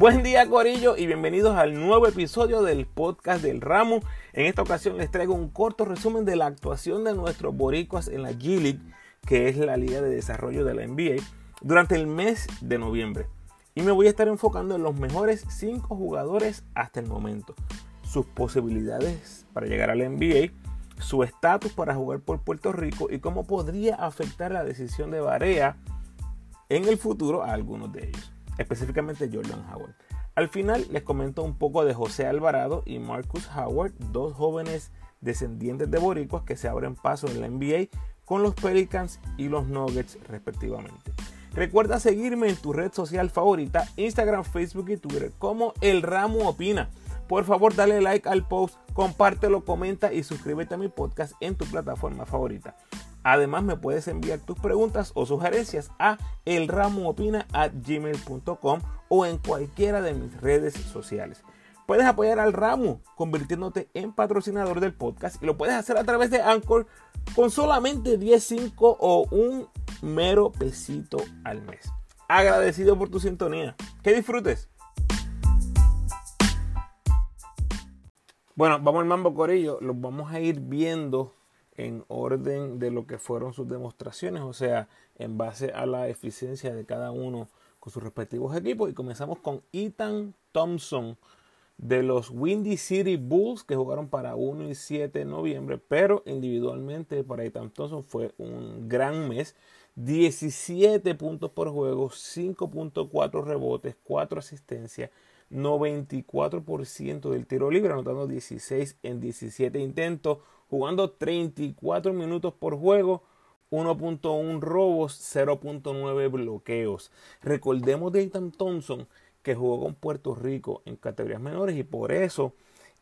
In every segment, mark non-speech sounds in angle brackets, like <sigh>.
Buen día Corillo y bienvenidos al nuevo episodio del podcast del Ramo. En esta ocasión les traigo un corto resumen de la actuación de nuestros boricuas en la G League, que es la liga de desarrollo de la NBA, durante el mes de noviembre. Y me voy a estar enfocando en los mejores 5 jugadores hasta el momento, sus posibilidades para llegar a la NBA, su estatus para jugar por Puerto Rico y cómo podría afectar la decisión de Barea en el futuro a algunos de ellos específicamente Jordan Howard. Al final les comento un poco de José Alvarado y Marcus Howard, dos jóvenes descendientes de boricuas que se abren paso en la NBA con los Pelicans y los Nuggets respectivamente. Recuerda seguirme en tu red social favorita, Instagram, Facebook y Twitter como El Ramo Opina. Por favor, dale like al post, compártelo, comenta y suscríbete a mi podcast en tu plataforma favorita. Además, me puedes enviar tus preguntas o sugerencias a elramoopina.gmail.com o en cualquiera de mis redes sociales. Puedes apoyar al ramo convirtiéndote en patrocinador del podcast y lo puedes hacer a través de Anchor con solamente 10.5 o un mero pesito al mes. Agradecido por tu sintonía. Que disfrutes. Bueno, vamos al mambo corillo. Los vamos a ir viendo en orden de lo que fueron sus demostraciones, o sea, en base a la eficiencia de cada uno con sus respectivos equipos. Y comenzamos con Ethan Thompson de los Windy City Bulls que jugaron para 1 y 7 de noviembre, pero individualmente para Ethan Thompson fue un gran mes. 17 puntos por juego, 5.4 rebotes, 4 asistencias, 94% del tiro libre, anotando 16 en 17 intentos, jugando 34 minutos por juego, 1.1 robos, 0.9 bloqueos. Recordemos de Ethan Thompson que jugó con Puerto Rico en categorías menores y por eso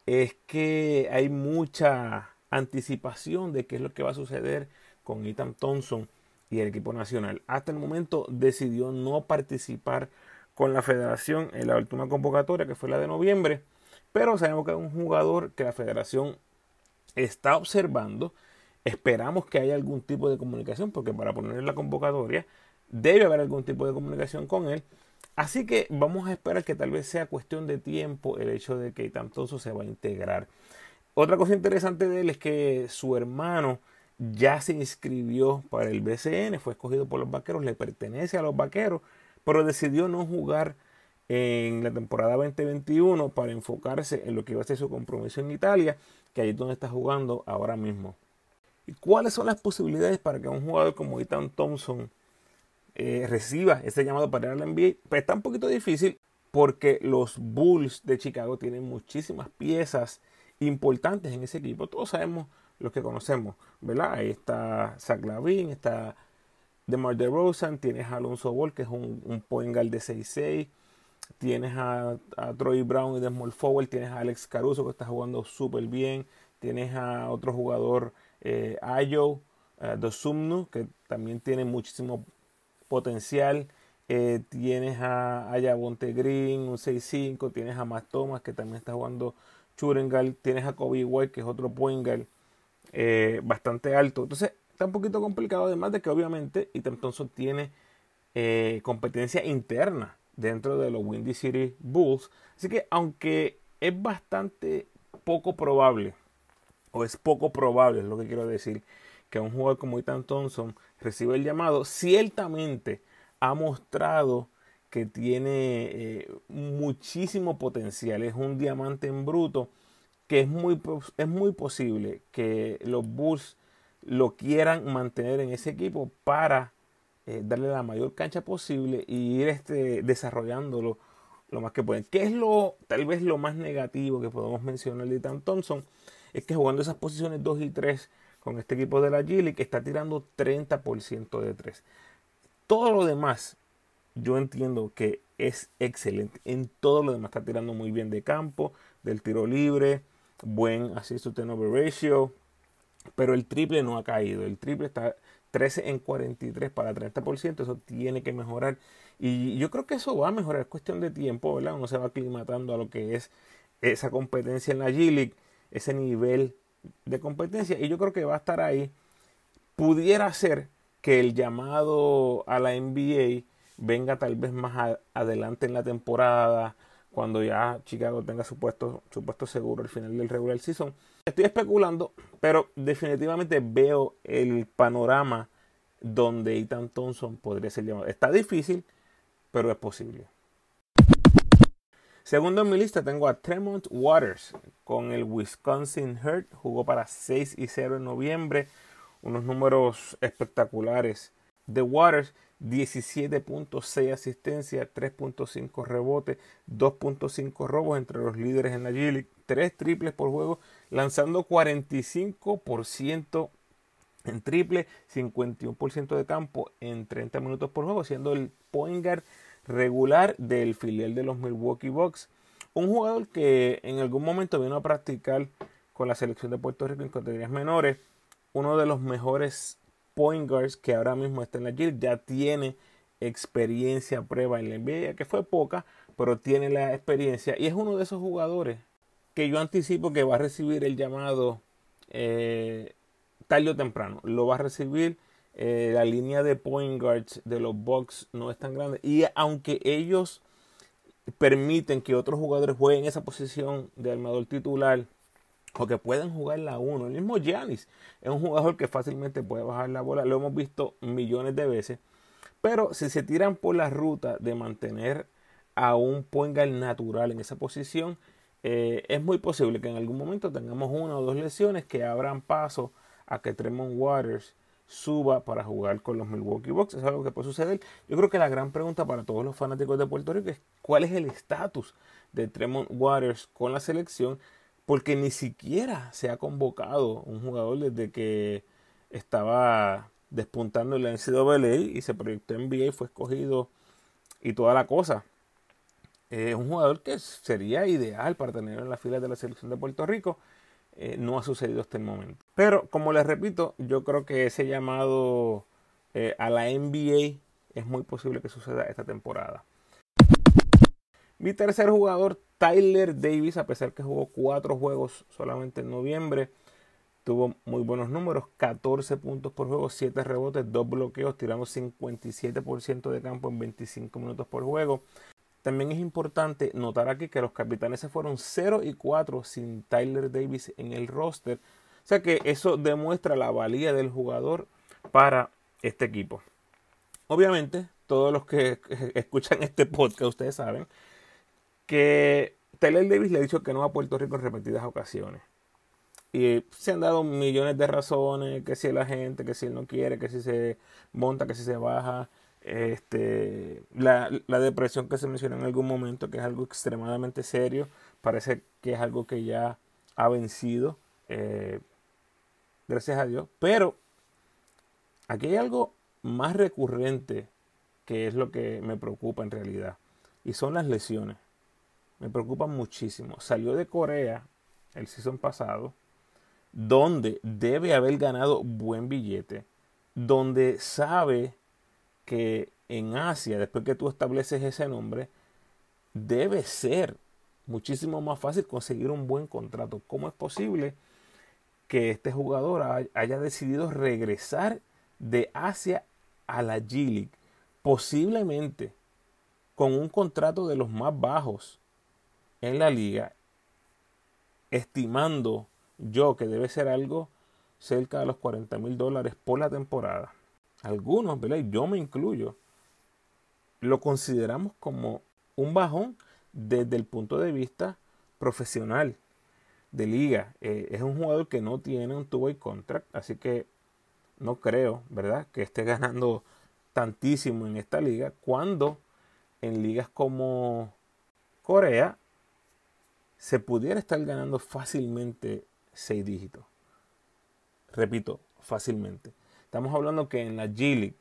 es que hay mucha anticipación de qué es lo que va a suceder con Ethan Thompson y el equipo nacional. Hasta el momento decidió no participar con la federación en la última convocatoria que fue la de noviembre, pero sabemos que es un jugador que la federación está observando. Esperamos que haya algún tipo de comunicación, porque para poner en la convocatoria debe haber algún tipo de comunicación con él. Así que vamos a esperar que tal vez sea cuestión de tiempo el hecho de que Tantoso se va a integrar. Otra cosa interesante de él es que su hermano ya se inscribió para el BCN, fue escogido por los vaqueros, le pertenece a los vaqueros, pero decidió no jugar en la temporada 2021 para enfocarse en lo que iba a ser su compromiso en Italia, que ahí es donde está jugando ahora mismo. ¿Y cuáles son las posibilidades para que un jugador como Ethan Thompson eh, reciba ese llamado para ir a NBA? Pues está un poquito difícil porque los Bulls de Chicago tienen muchísimas piezas importantes en ese equipo. Todos sabemos los que conocemos, ¿verdad? Ahí está Zach Lavin, está DeMar DeRozan, tienes a Alonso Ball, que es un, un point guard de 6'6", Tienes a, Troy Brown y de Small Forward. Tienes a Alex Caruso que está jugando súper bien. Tienes a otro jugador, eh, Ayo eh, Dosumnu, que también tiene muchísimo potencial. Eh, tienes a Ayabonte Green, un 6'5. Tienes a Matt Thomas, que también está jugando Churengal. Tienes a Kobe White, que es otro point eh, bastante alto. Entonces, está un poquito complicado, además de que obviamente Ethan Thompson tiene competencia interna dentro de los Windy City Bulls. Así que aunque es bastante poco probable, o es poco probable, es lo que quiero decir, que un jugador como Ethan Thompson reciba el llamado, ciertamente ha mostrado que tiene eh, muchísimo potencial, es un diamante en bruto, que es muy, es muy posible que los Bulls lo quieran mantener en ese equipo para eh, darle la mayor cancha posible y ir este, desarrollándolo lo más que pueden. ¿Qué es lo, tal vez lo más negativo que podemos mencionar de Tan Thompson? Es que jugando esas posiciones 2 y 3 con este equipo de la G que está tirando 30% de 3. Todo lo demás, yo entiendo que es excelente. En todo lo demás está tirando muy bien de campo, del tiro libre, buen assist to turnover ratio, pero el triple no ha caído. El triple está 13 en 43 para 30%, eso tiene que mejorar. Y yo creo que eso va a mejorar, es cuestión de tiempo, ¿verdad? Uno se va aclimatando a lo que es esa competencia en la G-League, ese nivel de competencia, y yo creo que va a estar ahí. Pudiera ser que el llamado a la NBA venga tal vez más adelante en la temporada, cuando ya Chicago tenga su puesto, su puesto seguro al final del regular season. Estoy especulando, pero definitivamente veo el panorama donde Ethan Thompson podría ser llamado. Está difícil, pero es posible. Segundo en mi lista tengo a Tremont Waters con el Wisconsin Herd. Jugó para 6 y 0 en noviembre. Unos números espectaculares de Waters. 17.6 asistencia, 3.5 rebotes, 2.5 robos entre los líderes en la G League, 3 triples por juego, lanzando 45% en triple, 51% de campo en 30 minutos por juego, siendo el point guard regular del filial de los Milwaukee Bucks. Un jugador que en algún momento vino a practicar con la selección de Puerto Rico en categorías menores. Uno de los mejores point guards que ahora mismo está en la G ya tiene experiencia prueba en la NBA, que fue poca, pero tiene la experiencia y es uno de esos jugadores que yo anticipo que va a recibir el llamado eh, tarde o temprano. Lo va a recibir eh, la línea de point guards de los Bucks no es tan grande. Y aunque ellos permiten que otros jugadores jueguen esa posición de armador titular o que puedan jugar la 1, el mismo Giannis es un jugador que fácilmente puede bajar la bola, lo hemos visto millones de veces. Pero si se tiran por la ruta de mantener a un point guard natural en esa posición, eh, es muy posible que en algún momento tengamos una o dos lesiones que abran paso a que Tremont Waters suba para jugar con los Milwaukee Bucks. Es algo que puede suceder. Yo creo que la gran pregunta para todos los fanáticos de Puerto Rico es cuál es el estatus de Tremont Waters con la selección, porque ni siquiera se ha convocado un jugador desde que estaba despuntando en la NCAA y se proyectó en NBA y fue escogido y toda la cosa. Es un jugador que sería ideal para tener en la fila de la selección de Puerto Rico. Eh, no ha sucedido hasta el momento. Pero como les repito, yo creo que ese llamado eh, a la NBA es muy posible que suceda esta temporada. Mi tercer jugador, Tyler Davis, a pesar que jugó cuatro juegos solamente en noviembre, tuvo muy buenos números, 14 puntos por juego, 7 rebotes, 2 bloqueos, tirando 57% de campo en 25 minutos por juego. También es importante notar aquí que los capitanes se fueron 0 y 4 sin Tyler Davis en el roster. O sea que eso demuestra la valía del jugador para este equipo. Obviamente, todos los que <laughs> escuchan este podcast, ustedes saben que Tyler Davis le ha dicho que no a Puerto Rico en repetidas ocasiones. Y se han dado millones de razones, que si la gente, que si él no quiere, que si se monta, que si se baja este, la, depresión que se menciona en algún momento, que es algo extremadamente serio, parece que es algo que ya ha vencido, eh, gracias a Dios, pero aquí hay algo más recurrente que es lo que me preocupa en realidad, y son las lesiones. Me preocupan muchísimo. Salió de Corea el season pasado, donde debe haber ganado buen billete, donde sabe que en Asia, después que tú estableces ese nombre, debe ser muchísimo más fácil conseguir un buen contrato. ¿Cómo es posible que este jugador haya decidido regresar de Asia a la G League? Posiblemente con un contrato de los más bajos en la liga, estimando yo que debe ser algo cerca de los 40 mil dólares por la temporada algunos, ¿verdad? yo me incluyo, lo consideramos como un bajón desde el punto de vista profesional de liga. Eh, es un jugador que no tiene un two-way contract, así que no creo, ¿verdad?, que esté ganando tantísimo en esta liga cuando en ligas como Corea se pudiera estar ganando fácilmente seis dígitos. Repito, fácilmente. Estamos hablando que en la G League,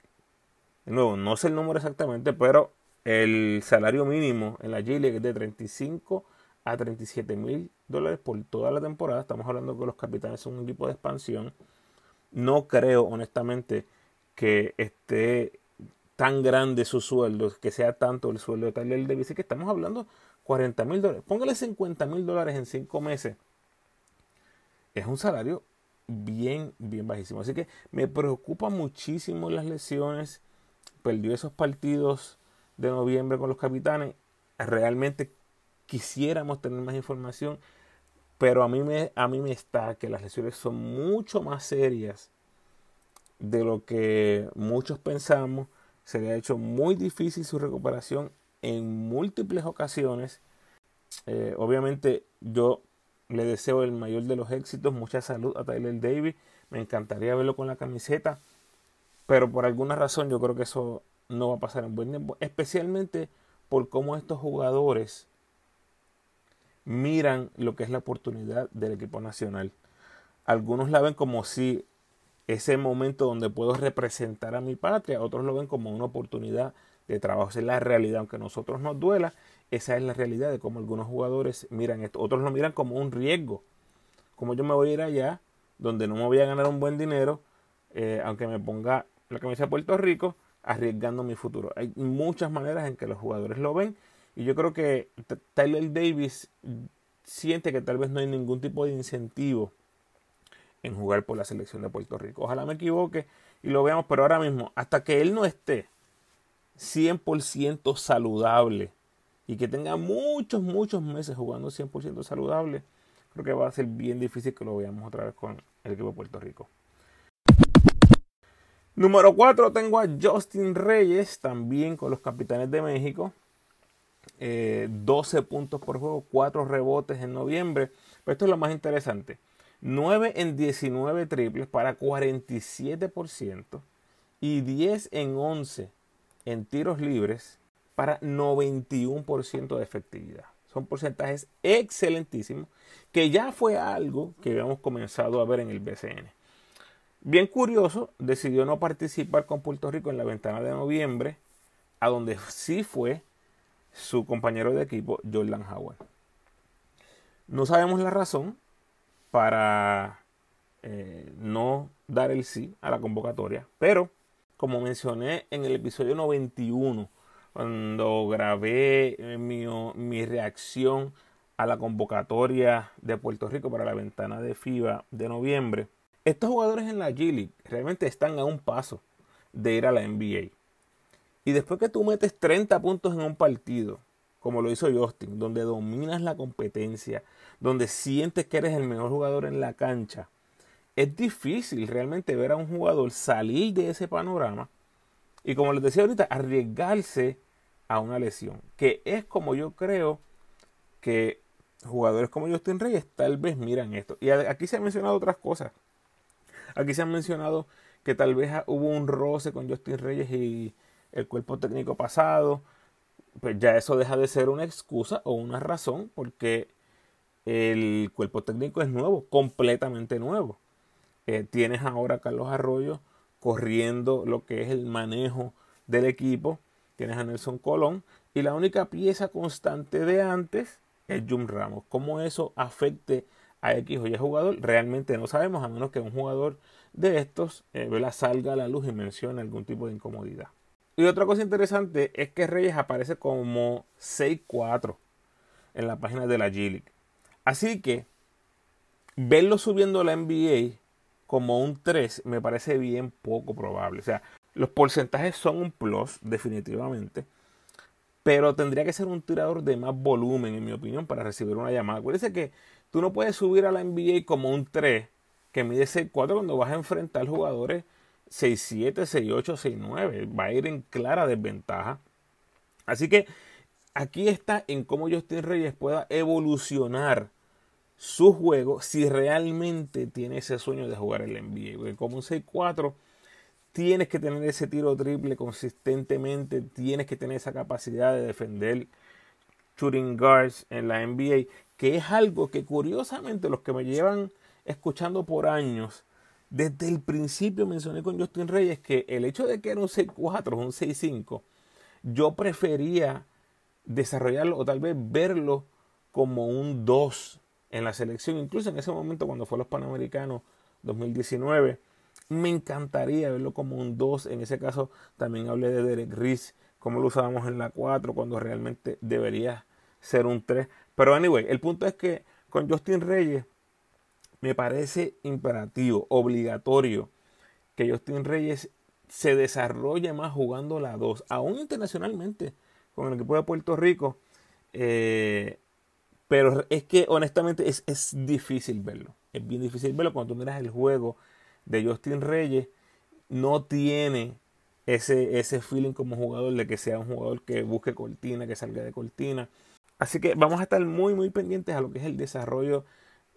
de nuevo, no sé el número exactamente, pero el salario mínimo en la G League es de 35 a 37 mil dólares por toda la temporada. Estamos hablando que los capitanes son un equipo de expansión. No creo, honestamente, que esté tan grande su sueldo, que sea tanto el sueldo de Tyler Davis, que estamos hablando 40 mil dólares. Póngale 50 mil dólares en 5 meses. Es un salario bien, bien bajísimo. Así que me preocupa muchísimo las lesiones. Perdió esos partidos de noviembre con los capitanes. Realmente quisiéramos tener más información, pero a mí me, a mí me está que las lesiones son mucho más serias de lo que muchos pensamos. Se le ha hecho muy difícil su recuperación en múltiples ocasiones. Eh, obviamente yo le deseo el mayor de los éxitos, mucha salud a Tyler Davis. Me encantaría verlo con la camiseta, pero por alguna razón yo creo que eso no va a pasar en buen tiempo, especialmente por cómo estos jugadores miran lo que es la oportunidad del equipo nacional. Algunos la ven como si ese momento donde puedo representar a mi patria, otros lo ven como una oportunidad de trabajo. Esa es la realidad, aunque a nosotros nos duela, esa es la realidad de cómo algunos jugadores miran esto. Otros lo miran como un riesgo. Como yo me voy a ir allá, donde no me voy a ganar un buen dinero, eh, aunque me ponga la camisa de Puerto Rico, arriesgando mi futuro. Hay muchas maneras en que los jugadores lo ven. Y yo creo que Tyler Davis siente que tal vez no hay ningún tipo de incentivo en jugar por la selección de Puerto Rico. Ojalá me equivoque y lo veamos, pero ahora mismo, hasta que él no esté 100% saludable y que tenga muchos, muchos meses jugando 100% saludable, creo que va a ser bien difícil que lo veamos otra vez con el equipo de Puerto Rico. Número 4 tengo a Justin Reyes, también con los Capitanes de México. 12 eh, puntos por juego, 4 rebotes en noviembre. Pero esto es lo más interesante. 9 en 19 triples para 47% y 10 en 11 en tiros libres para 91% de efectividad. Son porcentajes excelentísimos que ya fue algo que habíamos comenzado a ver en el BCN. Bien curioso, decidió no participar con Puerto Rico en la ventana de noviembre, a donde sí fue su compañero de equipo, Jordan Howard. No sabemos la razón, para eh, no dar el sí a la convocatoria. Pero, como mencioné en el episodio 91, cuando grabé eh, mi, mi reacción a la convocatoria de Puerto Rico para la ventana de FIBA de noviembre, estos jugadores en la G League realmente están a un paso de ir a la NBA. Y después que tú metes 30 puntos en un partido, como lo hizo Justin, donde dominas la competencia, donde sientes que eres el mejor jugador en la cancha, es difícil realmente ver a un jugador salir de ese panorama y como les decía ahorita, arriesgarse a una lesión, que es como yo creo que jugadores como Justin Reyes tal vez miran esto. Y aquí se han mencionado otras cosas. Aquí se han mencionado que tal vez hubo un roce con Justin Reyes y el cuerpo técnico pasado. Pues ya eso deja de ser una excusa o una razón porque el cuerpo técnico es nuevo, completamente nuevo. Eh, tienes ahora a Carlos Arroyo corriendo lo que es el manejo del equipo. Tienes a Nelson Colón. Y la única pieza constante de antes es Jum Ramos. ¿Cómo eso afecte a X o Y jugador? Realmente no sabemos, a menos que un jugador de estos eh, salga a la luz y mencione algún tipo de incomodidad. Y otra cosa interesante es que Reyes aparece como 6-4 en la página de la G Así que verlo subiendo a la NBA como un 3 me parece bien poco probable. O sea, los porcentajes son un plus, definitivamente. Pero tendría que ser un tirador de más volumen, en mi opinión, para recibir una llamada. Acuérdense que tú no puedes subir a la NBA como un 3 que mide 6'4 cuando vas a enfrentar jugadores 6'7, 6'8, 6'9. Va a ir en clara desventaja. Así que aquí está en cómo Justin Reyes pueda evolucionar su juego si realmente tiene ese sueño de jugar en la NBA. Porque como un 6-4 tienes que tener ese tiro triple consistentemente, tienes que tener esa capacidad de defender shooting guards en la NBA, que es algo que curiosamente los que me llevan escuchando por años, desde el principio mencioné con Justin Reyes que el hecho de que era un 6-4, un 6-5, yo prefería desarrollarlo o tal vez verlo como un 2 en la selección, incluso en ese momento cuando fue los Panamericanos 2019. Me encantaría verlo como un 2. En ese caso también hablé de Derek Riz, como lo usábamos en la 4, cuando realmente debería ser un 3. Pero anyway, el punto es que con Justin Reyes me parece imperativo, obligatorio, que Justin Reyes se desarrolle más jugando la 2, aún internacionalmente, con el equipo de Puerto Rico. Eh, Pero es que honestamente es, es difícil verlo. Es bien difícil verlo cuando tú miras el juego de Justin Reyes. No tiene ese, ese feeling como jugador de que sea un jugador que busque cortina, que salga de cortina. Así que vamos a estar muy, muy pendientes a lo que es el desarrollo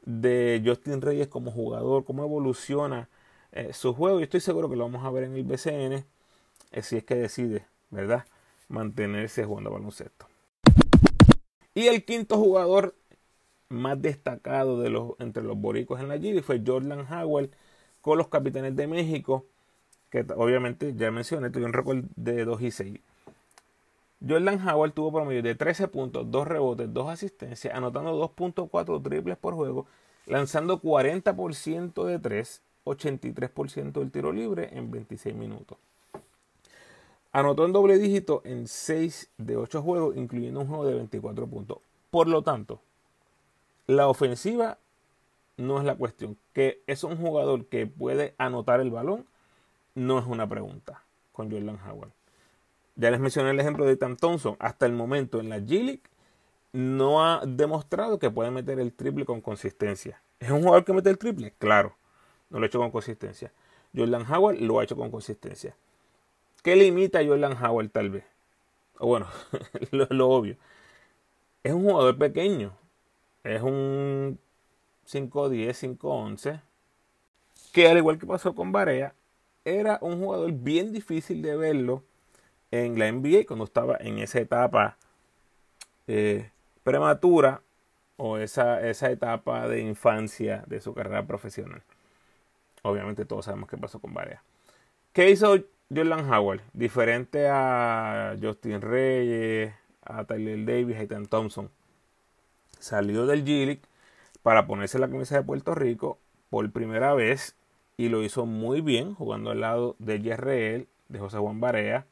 de Justin Reyes como jugador, cómo evoluciona eh, su juego. Y estoy seguro que lo vamos a ver en el BCN, eh, si es que decide, ¿verdad?, mantenerse jugando baloncesto. Y el quinto jugador más destacado de los, entre los boricos en la G fue Jordan Howell con los Capitanes de México, que obviamente ya mencioné, tuvo un récord de 2 y 6. Jordan Howard tuvo promedio de 13 puntos, 2 rebotes, 2 asistencias, anotando 2.4 triples por juego, lanzando 40% de 3, 83% del tiro libre en 26 minutos. Anotó en doble dígito en 6 de 8 juegos, incluyendo un juego de 24 puntos. Por lo tanto, la ofensiva no es la cuestión. Que es un jugador que puede anotar el balón, no es una pregunta con Jordan Howard. Ya les mencioné el ejemplo de Tam Thompson. Hasta el momento en la G-League no ha demostrado que puede meter el triple con consistencia. ¿Es un jugador que mete el triple? Claro, no lo ha hecho con consistencia. Jordan Howard lo ha hecho con consistencia. ¿Qué limita a Jordan Howard tal vez? O bueno, <laughs> lo, obvio. Es un jugador pequeño. Es un 5'10, 5'11. Que al igual que pasó con Barea, era un jugador bien difícil de verlo en la NBA cuando estaba en esa etapa eh, prematura o esa, esa etapa de infancia de su carrera profesional. Obviamente todos sabemos qué pasó con Barea. ¿Qué hizo Jordan Howard? Diferente a Justin Reyes, a Tyler Davis, a Ethan Thompson. Salió del G para ponerse la camisa de Puerto Rico por primera vez y lo hizo muy bien jugando al lado de Yerreel, de José Juan Barea,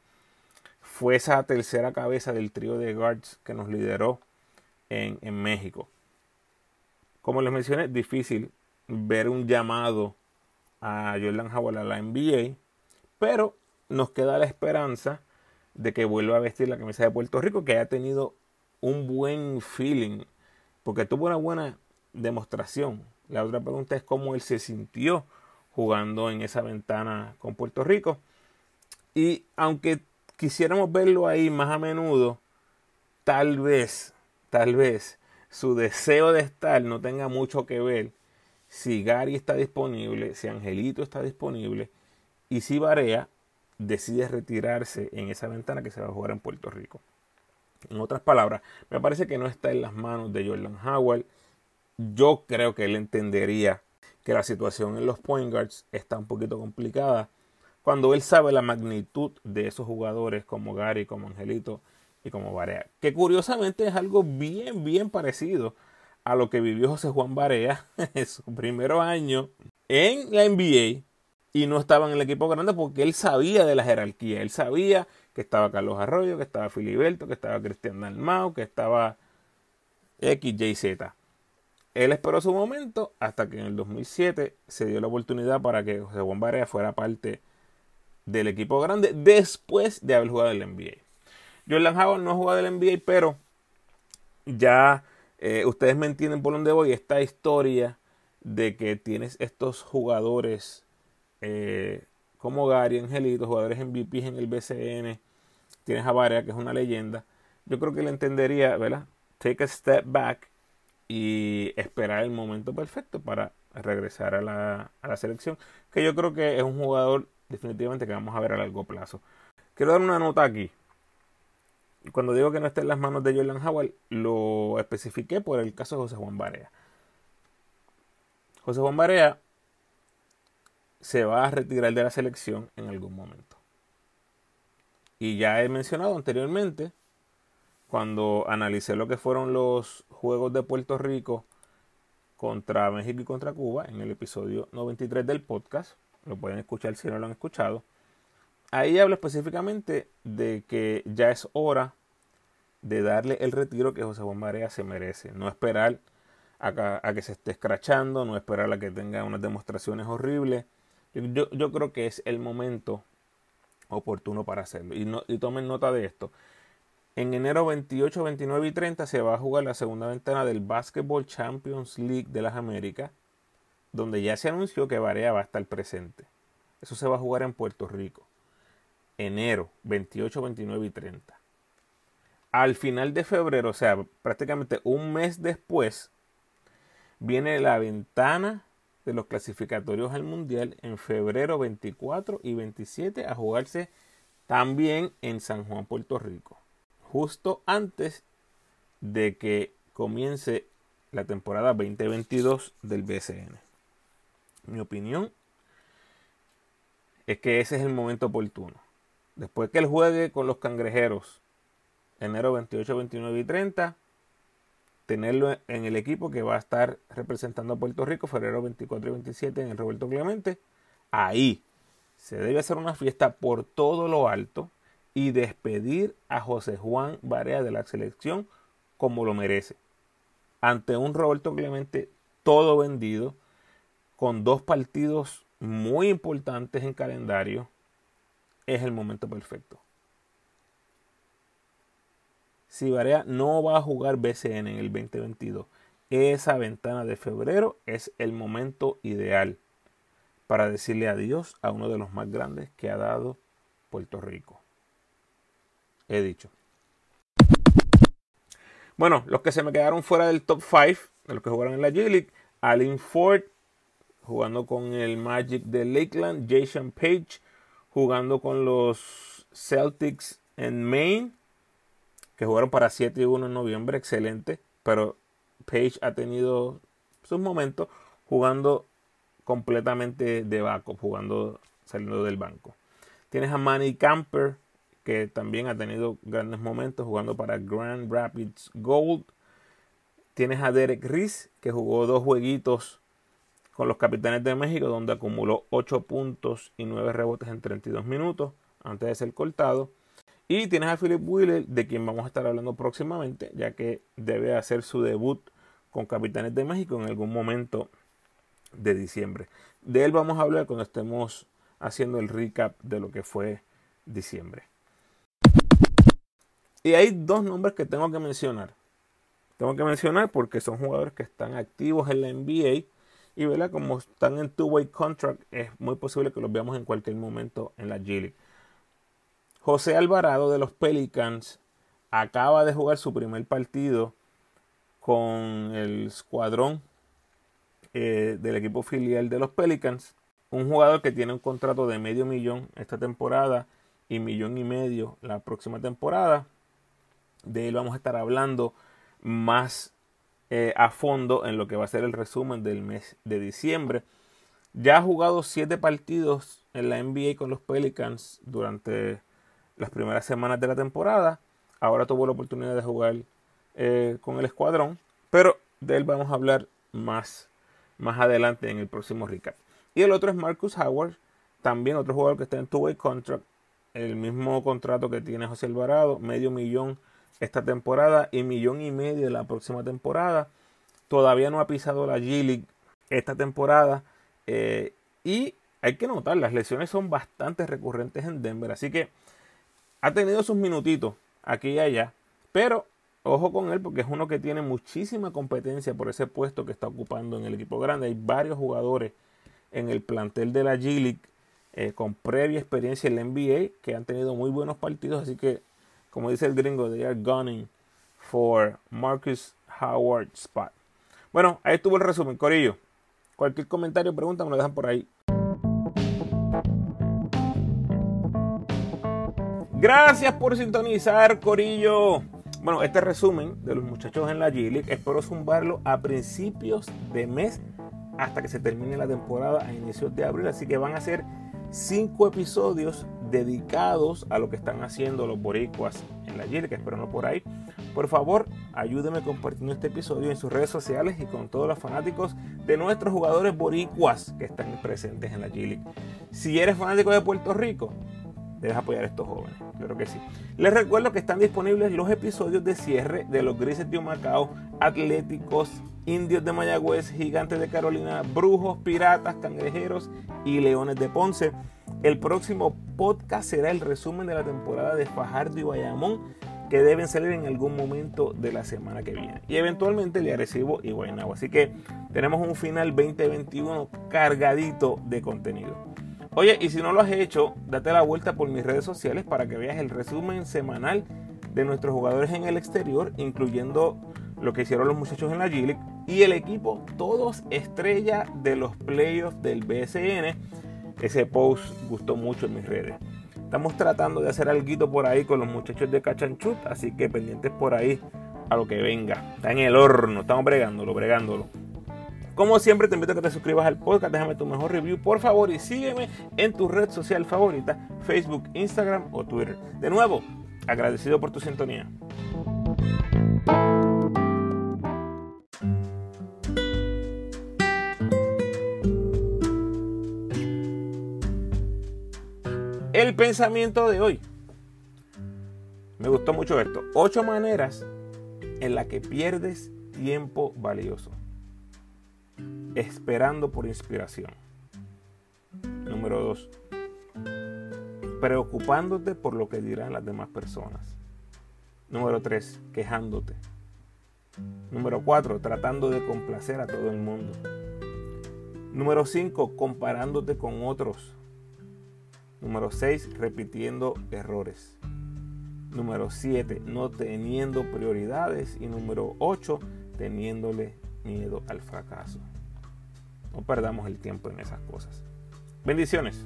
fue esa tercera cabeza del trío de guards que nos lideró en, México. Como les mencioné, difícil ver un llamado a Jordan Howard a la NBA, pero nos queda la esperanza de que vuelva a vestir la camisa de Puerto Rico, que haya tenido un buen feeling, porque tuvo una buena demostración. La otra pregunta es cómo él se sintió jugando en esa ventana con Puerto Rico. Y aunque quisiéramos verlo ahí más a menudo, tal vez, tal vez su deseo de estar no tenga mucho que ver si Gary está disponible, si Angelito está disponible y si Barea decide retirarse en esa ventana que se va a jugar en Puerto Rico. En otras palabras, me parece que no está en las manos de Jordan Howard. Yo creo que él entendería que la situación en los point guards está un poquito complicada cuando él sabe la magnitud de esos jugadores como Gary, como Angelito y como Barea. Que curiosamente es algo bien, bien parecido a lo que vivió José Juan Barea <laughs> en su primer año en la NBA y no estaba en el equipo grande porque él sabía de la jerarquía. Él sabía que estaba Carlos Arroyo, que estaba Filiberto, que estaba Cristian Dalmau, que estaba X, Z. Él esperó su momento hasta que en el 2007 se dio la oportunidad para que José Juan Barea fuera parte del equipo grande después de haber jugado el NBA. Jordan Howard no ha jugado el NBA, pero ya eh, ustedes me entienden por dónde voy. Esta historia de que tienes estos jugadores eh, como Gary, Angelito, jugadores MVP en el BCN, tienes a Varea, que es una leyenda. Yo creo que le entendería, ¿verdad? Take a step back y esperar el momento perfecto para regresar a la, a la selección. Que yo creo que es un jugador definitivamente que vamos a ver a largo plazo. Quiero dar una nota aquí. Cuando digo que no está en las manos de Jordan Howard, lo especifiqué por el caso de José Juan Barea. José Juan Barea se va a retirar de la selección en algún momento. Y ya he mencionado anteriormente, cuando analicé lo que fueron los Juegos de Puerto Rico contra México y contra Cuba, en el episodio 93 del podcast, lo pueden escuchar si no lo han escuchado. Ahí habla específicamente de que ya es hora de darle el retiro que José Juan Marea se merece. No esperar a que, se esté escrachando, no esperar a que tenga unas demostraciones horribles. Yo, yo creo que es el momento oportuno para hacerlo. Y, no, y tomen nota de esto. En enero 28, 29 y 30 se va a jugar la segunda ventana del Basketball Champions League de las Américas, donde ya se anunció que Varea va a estar presente. Eso se va a jugar en Puerto Rico. Enero 28, 29 y 30. Al final de febrero, o sea, prácticamente un mes después, viene la ventana de los clasificatorios al Mundial en febrero 24 y 27 a jugarse también en San Juan, Puerto Rico justo antes de que comience la temporada 2022 del BCN. Mi opinión es que ese es el momento oportuno. Después que él juegue con los cangrejeros enero 28, 29 y 30, tenerlo en el equipo que va a estar representando a Puerto Rico febrero 24 y 27 en el Roberto Clemente. Ahí se debe hacer una fiesta por todo lo alto y despedir a José Juan Barea de la selección como lo merece. Ante un Roberto Clemente todo vendido, con dos partidos muy importantes en calendario, es el momento perfecto. Si Barea no va a jugar BCN en el 2022, esa ventana de febrero es el momento ideal para decirle adiós a uno de los más grandes que ha dado Puerto Rico he dicho. Bueno, los que se me quedaron fuera del top 5, de los que jugaron en la G-League, Alin Ford jugando con el Magic de Lakeland, Jason Page jugando con los Celtics en Maine, que jugaron para 7 y 1 en noviembre, excelente, pero Page ha tenido sus momentos jugando completamente de backup, jugando saliendo del banco. Tienes a Manny Camper que también ha tenido grandes momentos jugando para Grand Rapids Gold. Tienes a Derek Riz, que jugó dos jueguitos con los Capitanes de México, donde acumuló 8 puntos y 9 rebotes en 32 minutos antes de ser cortado. Y tienes a Philip Wheeler, de quien vamos a estar hablando próximamente, ya que debe hacer su debut con Capitanes de México en algún momento de diciembre. De él vamos a hablar cuando estemos haciendo el recap de lo que fue diciembre. Y hay dos nombres que tengo que mencionar. Tengo que mencionar porque son jugadores que están activos en la NBA y ¿verdad? como están en two-way contract, es muy posible que los veamos en cualquier momento en la G League. José Alvarado de los Pelicans acaba de jugar su primer partido con el escuadrón eh, del equipo filial de los Pelicans. Un jugador que tiene un contrato de medio millón esta temporada y millón y medio la próxima temporada. De él vamos a estar hablando más eh, a fondo en lo que va a ser el resumen del mes de diciembre. Ya ha jugado siete partidos en la NBA con los Pelicans durante las primeras semanas de la temporada. Ahora tuvo la oportunidad de jugar eh, con el escuadrón, pero de él vamos a hablar más, más adelante en el próximo recap. Y el otro es Marcus Howard, también otro jugador que está en two-way contract, el mismo contrato que tiene José Alvarado, medio millón esta temporada y millón y medio la próxima temporada. Todavía no ha pisado la G-League esta temporada. Eh, y hay que notar, las lesiones son bastante recurrentes en Denver. Así que ha tenido sus minutitos aquí y allá. Pero ojo con él porque es uno que tiene muchísima competencia por ese puesto que está ocupando en el equipo grande. Hay varios jugadores en el plantel de la G-League eh, con previa experiencia en la NBA que han tenido muy buenos partidos. Así que como dice el gringo, they are gunning for Marcus Howard spot. Bueno, ahí estuvo el resumen, Corillo. Cualquier comentario pregunta me lo dejan por ahí. Gracias por sintonizar, Corillo. Bueno, este resumen de los muchachos en la G-League espero zumbarlo a principios de mes hasta que se termine la temporada a inicios de abril. Así que van a ser cinco episodios dedicados a lo que están haciendo los boricuas en la G que espero no por ahí. Por favor, ayúdeme compartiendo este episodio en sus redes sociales y con todos los fanáticos de nuestros jugadores boricuas que están presentes en la G Si eres fanático de Puerto Rico, debes apoyar a estos jóvenes. Claro que sí. Les recuerdo que están disponibles los episodios de cierre de los Grises de Macao, Atléticos, Indios de Mayagüez, Gigantes de Carolina, Brujos, Piratas, Cangrejeros y Leones de Ponce. El próximo podcast será el resumen de la temporada de Fajardo y Bayamón que deben salir en algún momento de la semana que viene. Y eventualmente le recibo y Guaynabo. Así que tenemos un final 2021 cargadito de contenido. Oye, y si no lo has hecho, date la vuelta por mis redes sociales para que veas el resumen semanal de nuestros jugadores en el exterior, incluyendo lo que hicieron los muchachos en la G y el equipo, todos estrella de los playoffs del BSN. Ese post gustó mucho en mis redes. Estamos tratando de hacer algo por ahí con los muchachos de Cachanchut, así que pendientes por ahí a lo que venga. Está en el horno, estamos bregándolo, bregándolo. Como siempre, te invito a que te suscribas al podcast, déjame tu mejor review, por favor, y sígueme en tu red social favorita, Facebook, Instagram o Twitter. De nuevo, agradecido por tu sintonía. El pensamiento de hoy. Me gustó mucho esto. Ocho maneras en las que pierdes tiempo valioso. Esperando por inspiración. Número dos. Preocupándote por lo que dirán las demás personas. Número tres. Quejándote. Número cuatro. Tratando de complacer a todo el mundo. Número cinco. Comparándote con otros Número 6, repitiendo errores. Número 7, no teniendo prioridades. Y número 8, teniéndole miedo al fracaso. No perdamos el tiempo en esas cosas. Bendiciones.